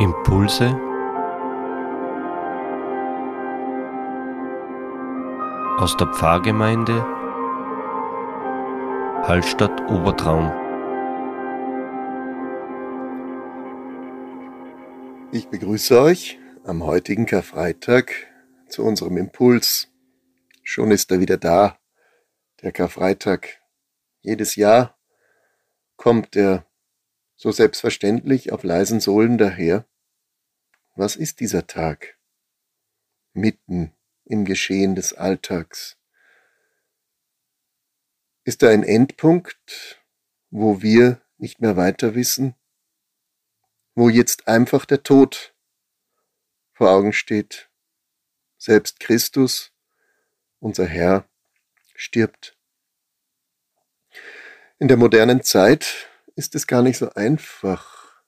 Impulse aus der Pfarrgemeinde Hallstatt Obertraum. Ich begrüße euch am heutigen Karfreitag zu unserem Impuls. Schon ist er wieder da, der Karfreitag. Jedes Jahr kommt er so selbstverständlich auf leisen Sohlen daher. Was ist dieser Tag? Mitten im Geschehen des Alltags. Ist er ein Endpunkt, wo wir nicht mehr weiter wissen? Wo jetzt einfach der Tod vor Augen steht? Selbst Christus, unser Herr, stirbt. In der modernen Zeit ist es gar nicht so einfach,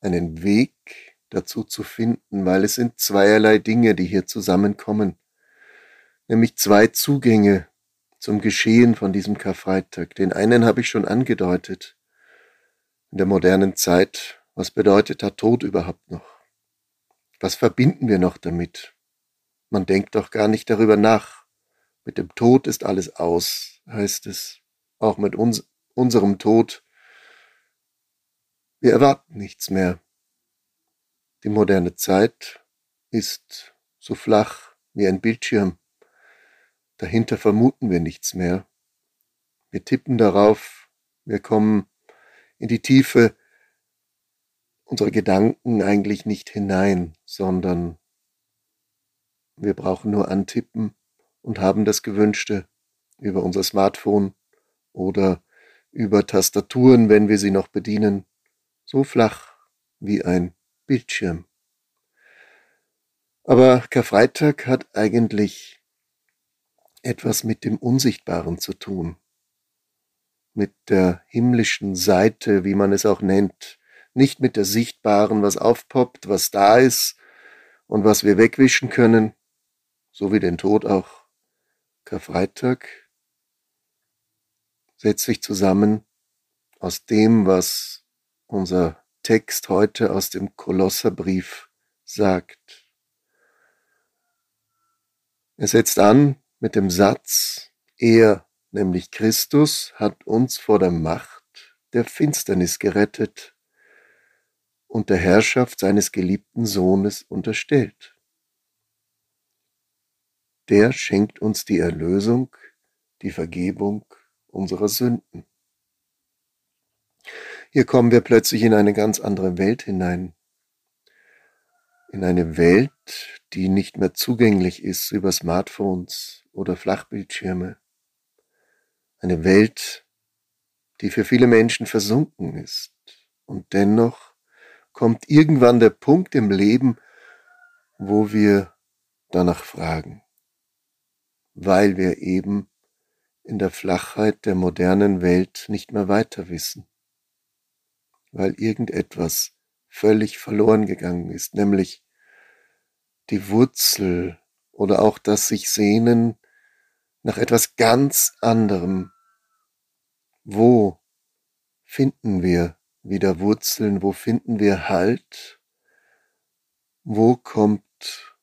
einen Weg dazu zu finden, weil es sind zweierlei Dinge, die hier zusammenkommen, nämlich zwei Zugänge zum Geschehen von diesem Karfreitag. Den einen habe ich schon angedeutet. In der modernen Zeit, was bedeutet der Tod überhaupt noch? Was verbinden wir noch damit? Man denkt doch gar nicht darüber nach. Mit dem Tod ist alles aus, heißt es. Auch mit uns, unserem Tod wir erwarten nichts mehr. Die moderne Zeit ist so flach wie ein Bildschirm. Dahinter vermuten wir nichts mehr. Wir tippen darauf, wir kommen in die Tiefe unserer Gedanken eigentlich nicht hinein, sondern wir brauchen nur antippen und haben das Gewünschte über unser Smartphone oder über Tastaturen, wenn wir sie noch bedienen so flach wie ein Bildschirm. Aber Karfreitag hat eigentlich etwas mit dem Unsichtbaren zu tun, mit der himmlischen Seite, wie man es auch nennt, nicht mit der sichtbaren, was aufpoppt, was da ist und was wir wegwischen können, so wie den Tod auch. Karfreitag setzt sich zusammen aus dem, was unser Text heute aus dem Kolosserbrief sagt. Er setzt an mit dem Satz, er, nämlich Christus, hat uns vor der Macht der Finsternis gerettet und der Herrschaft seines geliebten Sohnes unterstellt. Der schenkt uns die Erlösung, die Vergebung unserer Sünden. Hier kommen wir plötzlich in eine ganz andere Welt hinein. In eine Welt, die nicht mehr zugänglich ist über Smartphones oder Flachbildschirme. Eine Welt, die für viele Menschen versunken ist. Und dennoch kommt irgendwann der Punkt im Leben, wo wir danach fragen, weil wir eben in der Flachheit der modernen Welt nicht mehr weiter wissen weil irgendetwas völlig verloren gegangen ist, nämlich die Wurzel oder auch das sich sehnen nach etwas ganz anderem. Wo finden wir wieder Wurzeln? Wo finden wir Halt? Wo kommt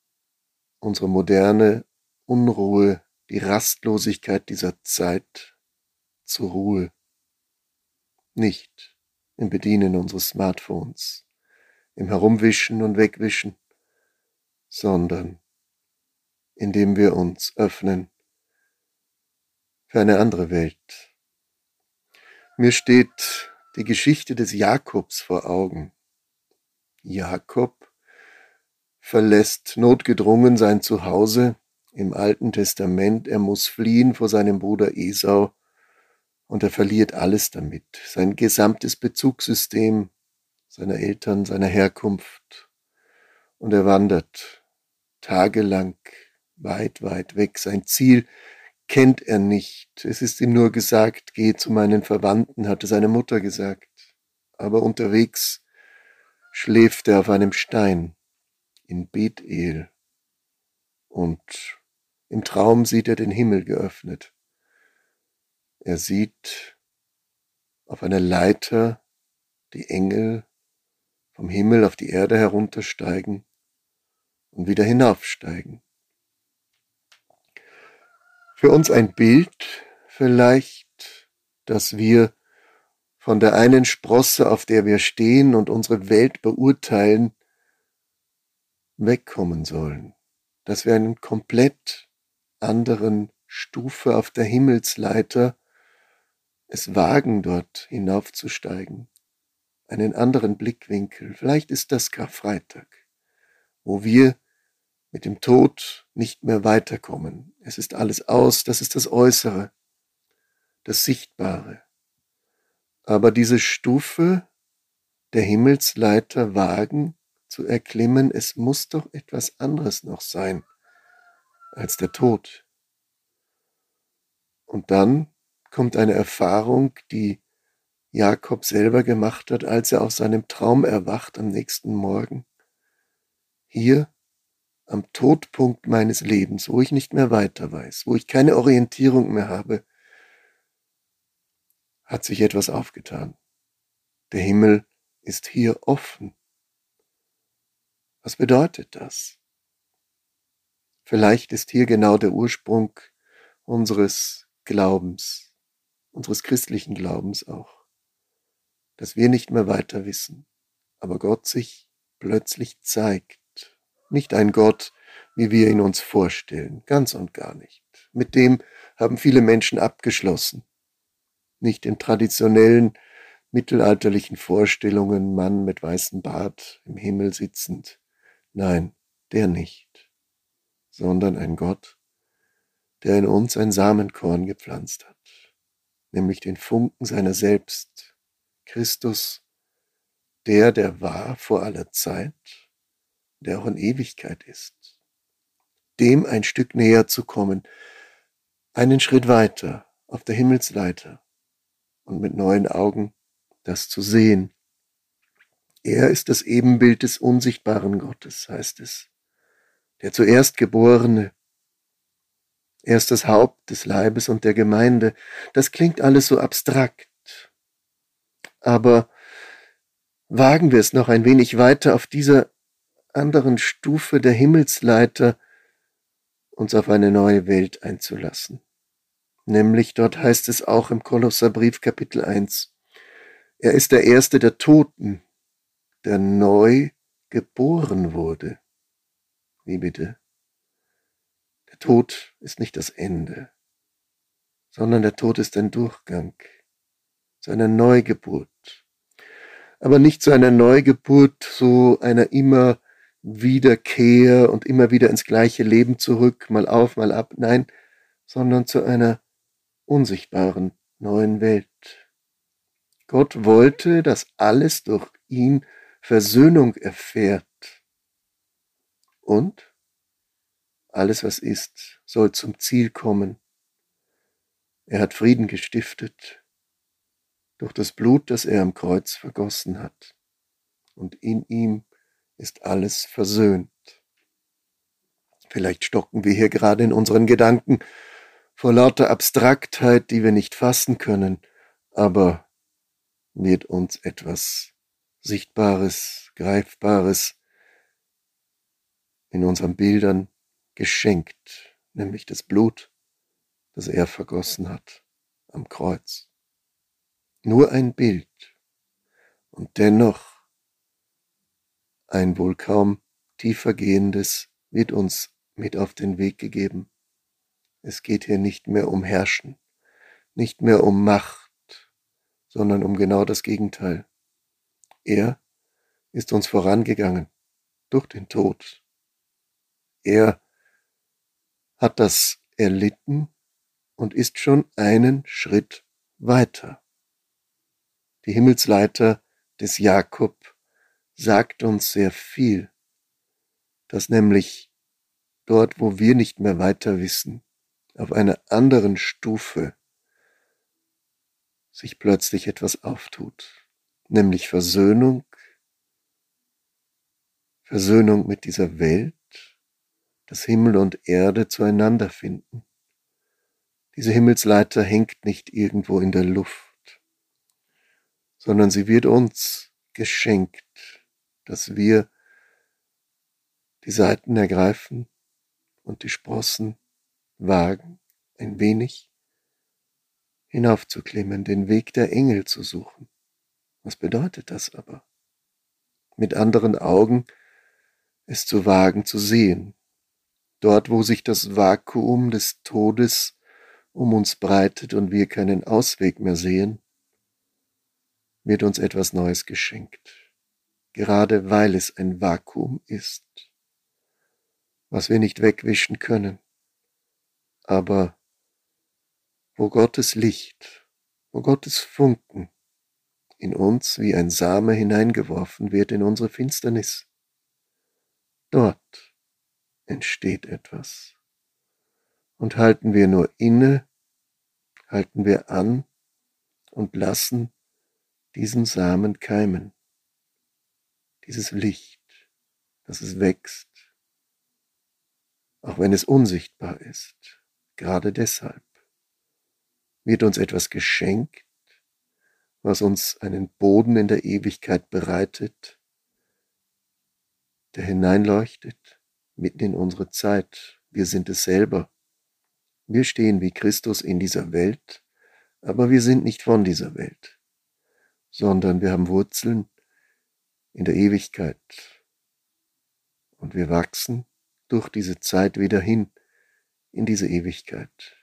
unsere moderne Unruhe, die Rastlosigkeit dieser Zeit zur Ruhe? Nicht im Bedienen unseres Smartphones, im Herumwischen und Wegwischen, sondern indem wir uns öffnen für eine andere Welt. Mir steht die Geschichte des Jakobs vor Augen. Jakob verlässt notgedrungen sein Zuhause im Alten Testament. Er muss fliehen vor seinem Bruder Esau und er verliert alles damit, sein gesamtes Bezugssystem seiner Eltern, seiner Herkunft. Und er wandert tagelang weit, weit weg. Sein Ziel kennt er nicht. Es ist ihm nur gesagt, geh zu meinen Verwandten, hatte seine Mutter gesagt. Aber unterwegs schläft er auf einem Stein in Bethel und im Traum sieht er den Himmel geöffnet. Er sieht auf einer Leiter die Engel vom Himmel auf die Erde heruntersteigen und wieder hinaufsteigen. Für uns ein Bild vielleicht, dass wir von der einen Sprosse, auf der wir stehen und unsere Welt beurteilen, wegkommen sollen, dass wir einen komplett anderen Stufe auf der Himmelsleiter es wagen, dort hinaufzusteigen, einen anderen Blickwinkel. Vielleicht ist das Karfreitag, wo wir mit dem Tod nicht mehr weiterkommen. Es ist alles aus, das ist das Äußere, das Sichtbare. Aber diese Stufe der Himmelsleiter wagen zu erklimmen, es muss doch etwas anderes noch sein als der Tod. Und dann kommt eine Erfahrung, die Jakob selber gemacht hat, als er aus seinem Traum erwacht am nächsten Morgen. Hier am Todpunkt meines Lebens, wo ich nicht mehr weiter weiß, wo ich keine Orientierung mehr habe, hat sich etwas aufgetan. Der Himmel ist hier offen. Was bedeutet das? Vielleicht ist hier genau der Ursprung unseres Glaubens, unseres christlichen Glaubens auch, dass wir nicht mehr weiter wissen, aber Gott sich plötzlich zeigt. Nicht ein Gott, wie wir ihn uns vorstellen, ganz und gar nicht. Mit dem haben viele Menschen abgeschlossen. Nicht in traditionellen mittelalterlichen Vorstellungen, Mann mit weißem Bart im Himmel sitzend. Nein, der nicht, sondern ein Gott, der in uns ein Samenkorn gepflanzt hat, nämlich den Funken seiner selbst, Christus, der, der war vor aller Zeit, der auch in Ewigkeit ist, dem ein Stück näher zu kommen, einen Schritt weiter auf der Himmelsleiter und mit neuen Augen das zu sehen. Er ist das Ebenbild des unsichtbaren Gottes, heißt es, der zuerst Geborene, er ist das Haupt des Leibes und der Gemeinde. Das klingt alles so abstrakt. Aber wagen wir es noch ein wenig weiter auf dieser anderen Stufe der Himmelsleiter, uns auf eine neue Welt einzulassen. Nämlich dort heißt es auch im Kolosserbrief Kapitel 1, er ist der Erste der Toten, der neu geboren wurde. Wie bitte? Der Tod ist nicht das Ende, sondern der Tod ist ein Durchgang zu einer Neugeburt. Aber nicht zu einer Neugeburt, so einer immer Wiederkehr und immer wieder ins gleiche Leben zurück, mal auf, mal ab, nein, sondern zu einer unsichtbaren neuen Welt. Gott wollte, dass alles durch ihn Versöhnung erfährt. Und alles, was ist, soll zum Ziel kommen. Er hat Frieden gestiftet durch das Blut, das er am Kreuz vergossen hat. Und in ihm ist alles versöhnt. Vielleicht stocken wir hier gerade in unseren Gedanken vor lauter Abstraktheit, die wir nicht fassen können, aber wird uns etwas Sichtbares, Greifbares in unseren Bildern geschenkt, nämlich das Blut, das er vergossen hat am Kreuz. Nur ein Bild und dennoch ein wohl kaum tiefer gehendes wird uns mit auf den Weg gegeben. Es geht hier nicht mehr um Herrschen, nicht mehr um Macht, sondern um genau das Gegenteil. Er ist uns vorangegangen durch den Tod. Er hat das erlitten und ist schon einen Schritt weiter. Die Himmelsleiter des Jakob sagt uns sehr viel, dass nämlich dort, wo wir nicht mehr weiter wissen, auf einer anderen Stufe sich plötzlich etwas auftut, nämlich Versöhnung, Versöhnung mit dieser Welt, dass Himmel und Erde zueinander finden. Diese Himmelsleiter hängt nicht irgendwo in der Luft, sondern sie wird uns geschenkt dass wir die Seiten ergreifen und die Sprossen wagen, ein wenig hinaufzuklimmen, den Weg der Engel zu suchen. Was bedeutet das aber? Mit anderen Augen es zu wagen zu sehen, dort wo sich das Vakuum des Todes um uns breitet und wir keinen Ausweg mehr sehen, wird uns etwas Neues geschenkt, gerade weil es ein Vakuum ist, was wir nicht wegwischen können, aber wo Gottes Licht, wo Gottes Funken in uns wie ein Same hineingeworfen wird in unsere Finsternis, dort entsteht etwas. Und halten wir nur inne, halten wir an und lassen diesen Samen keimen, dieses Licht, dass es wächst, auch wenn es unsichtbar ist, gerade deshalb wird uns etwas geschenkt, was uns einen Boden in der Ewigkeit bereitet, der hineinleuchtet mitten in unsere Zeit. Wir sind es selber. Wir stehen wie Christus in dieser Welt, aber wir sind nicht von dieser Welt sondern wir haben Wurzeln in der Ewigkeit. Und wir wachsen durch diese Zeit wieder hin in diese Ewigkeit.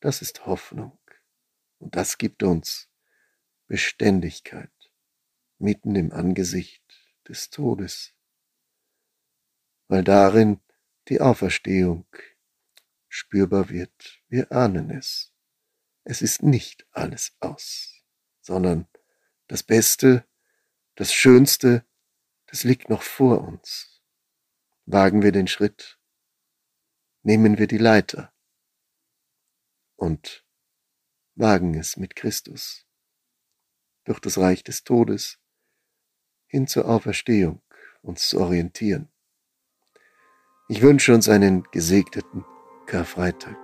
Das ist Hoffnung. Und das gibt uns Beständigkeit mitten im Angesicht des Todes, weil darin die Auferstehung spürbar wird. Wir ahnen es. Es ist nicht alles aus, sondern das Beste, das Schönste, das liegt noch vor uns. Wagen wir den Schritt, nehmen wir die Leiter und wagen es mit Christus durch das Reich des Todes hin zur Auferstehung uns zu orientieren. Ich wünsche uns einen gesegneten Karfreitag.